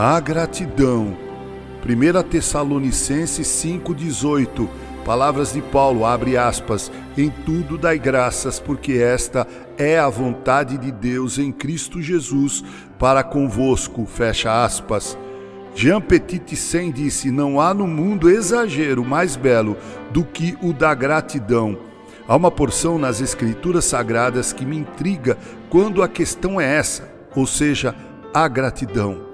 A gratidão. 1 Tessalonicenses 5,18. Palavras de Paulo, abre aspas, em tudo dai graças, porque esta é a vontade de Deus em Cristo Jesus para convosco, fecha aspas. Jean Petit Sen disse: Não há no mundo exagero mais belo do que o da gratidão. Há uma porção nas Escrituras Sagradas que me intriga quando a questão é essa, ou seja, a gratidão.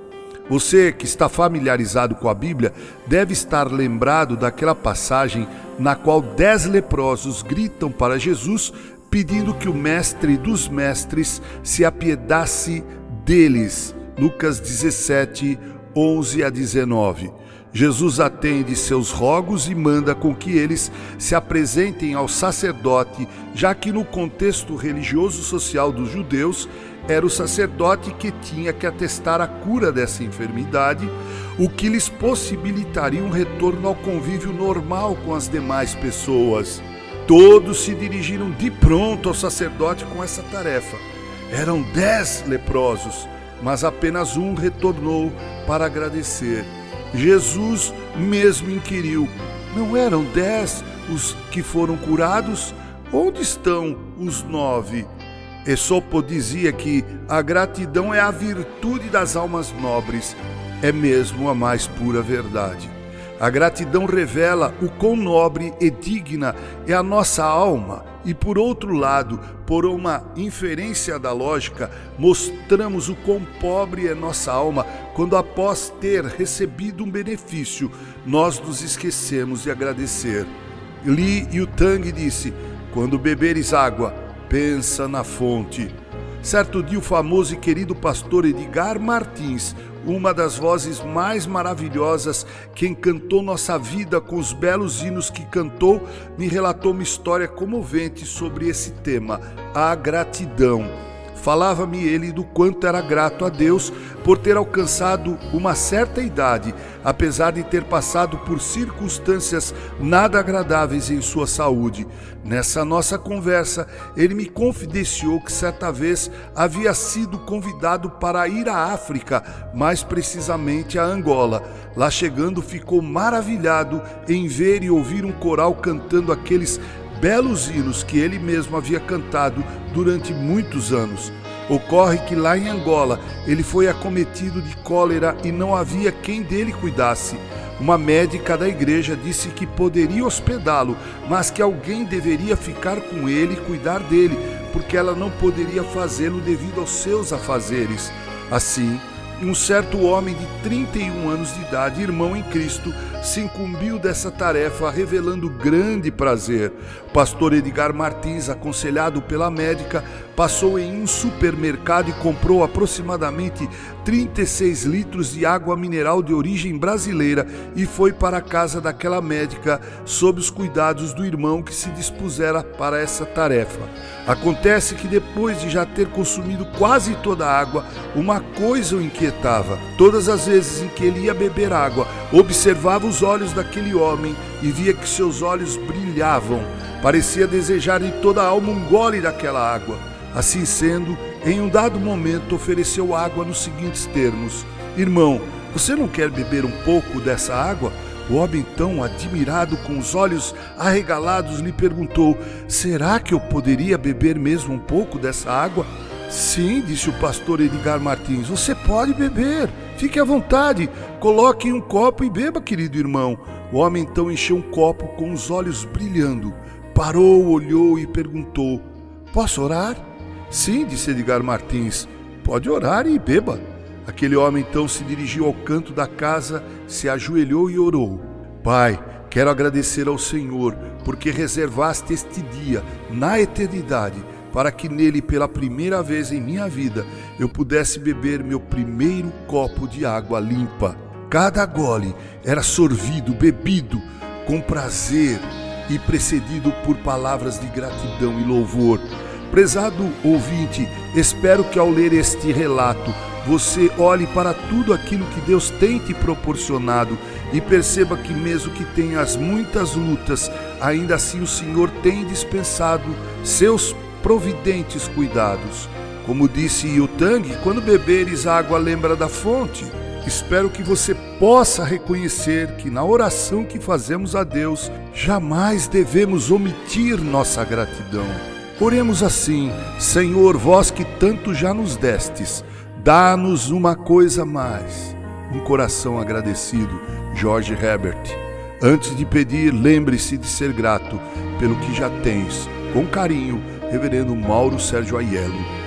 Você que está familiarizado com a Bíblia deve estar lembrado daquela passagem na qual dez leprosos gritam para Jesus pedindo que o Mestre dos Mestres se apiedasse deles. Lucas 17, 11 a 19. Jesus atende seus rogos e manda com que eles se apresentem ao sacerdote, já que no contexto religioso social dos judeus, era o sacerdote que tinha que atestar a cura dessa enfermidade, o que lhes possibilitaria um retorno ao convívio normal com as demais pessoas. Todos se dirigiram de pronto ao sacerdote com essa tarefa. Eram dez leprosos, mas apenas um retornou para agradecer. Jesus mesmo inquiriu: Não eram dez os que foram curados? Onde estão os nove? Esopo dizia que a gratidão é a virtude das almas nobres, é mesmo a mais pura verdade. A gratidão revela o quão nobre e digna é a nossa alma e, por outro lado, por uma inferência da lógica, mostramos o quão pobre é nossa alma quando, após ter recebido um benefício, nós nos esquecemos de agradecer. Li Yutang disse: Quando beberes água, pensa na fonte. Certo dia, o famoso e querido pastor Edgar Martins uma das vozes mais maravilhosas que encantou nossa vida com os belos hinos que cantou, me relatou uma história comovente sobre esse tema, a gratidão. Falava-me ele do quanto era grato a Deus por ter alcançado uma certa idade, apesar de ter passado por circunstâncias nada agradáveis em sua saúde. Nessa nossa conversa, ele me confidenciou que certa vez havia sido convidado para ir à África, mais precisamente a Angola. Lá chegando, ficou maravilhado em ver e ouvir um coral cantando aqueles belos hinos que ele mesmo havia cantado durante muitos anos. Ocorre que lá em Angola ele foi acometido de cólera e não havia quem dele cuidasse. Uma médica da igreja disse que poderia hospedá-lo, mas que alguém deveria ficar com ele e cuidar dele, porque ela não poderia fazê-lo devido aos seus afazeres. Assim, um certo homem de 31 anos de idade, irmão em Cristo, se incumbiu dessa tarefa, revelando grande prazer. Pastor Edgar Martins, aconselhado pela médica, passou em um supermercado e comprou aproximadamente 36 litros de água mineral de origem brasileira e foi para a casa daquela médica sob os cuidados do irmão que se dispusera para essa tarefa. Acontece que depois de já ter consumido quase toda a água, uma coisa o inquietava. Todas as vezes em que ele ia beber água, observava os olhos daquele homem e via que seus olhos brilhavam. Parecia desejar de toda a alma um gole daquela água. Assim sendo, em um dado momento ofereceu água nos seguintes termos: Irmão, você não quer beber um pouco dessa água? O homem, tão admirado, com os olhos arregalados, lhe perguntou: Será que eu poderia beber mesmo um pouco dessa água? Sim, disse o pastor Edgar Martins, você pode beber. Fique à vontade. Coloque em um copo e beba, querido irmão. O homem então encheu um copo com os olhos brilhando. Parou, olhou e perguntou: Posso orar? Sim, disse Edgar Martins. Pode orar e beba. Aquele homem então se dirigiu ao canto da casa, se ajoelhou e orou: Pai, quero agradecer ao Senhor porque reservaste este dia na eternidade para que nele, pela primeira vez em minha vida, eu pudesse beber meu primeiro copo de água limpa. Cada gole era sorvido, bebido com prazer e precedido por palavras de gratidão e louvor. Prezado ouvinte, espero que ao ler este relato você olhe para tudo aquilo que Deus tem te proporcionado e perceba que, mesmo que tenhas muitas lutas, ainda assim o Senhor tem dispensado seus providentes cuidados. Como disse Yutang, quando beberes água, lembra da fonte. Espero que você possa reconhecer que na oração que fazemos a Deus, jamais devemos omitir nossa gratidão. Oremos assim: Senhor, vós que tanto já nos destes, dá-nos uma coisa mais. Um coração agradecido, George Herbert. Antes de pedir, lembre-se de ser grato pelo que já tens. Com carinho, Reverendo Mauro Sérgio Aiello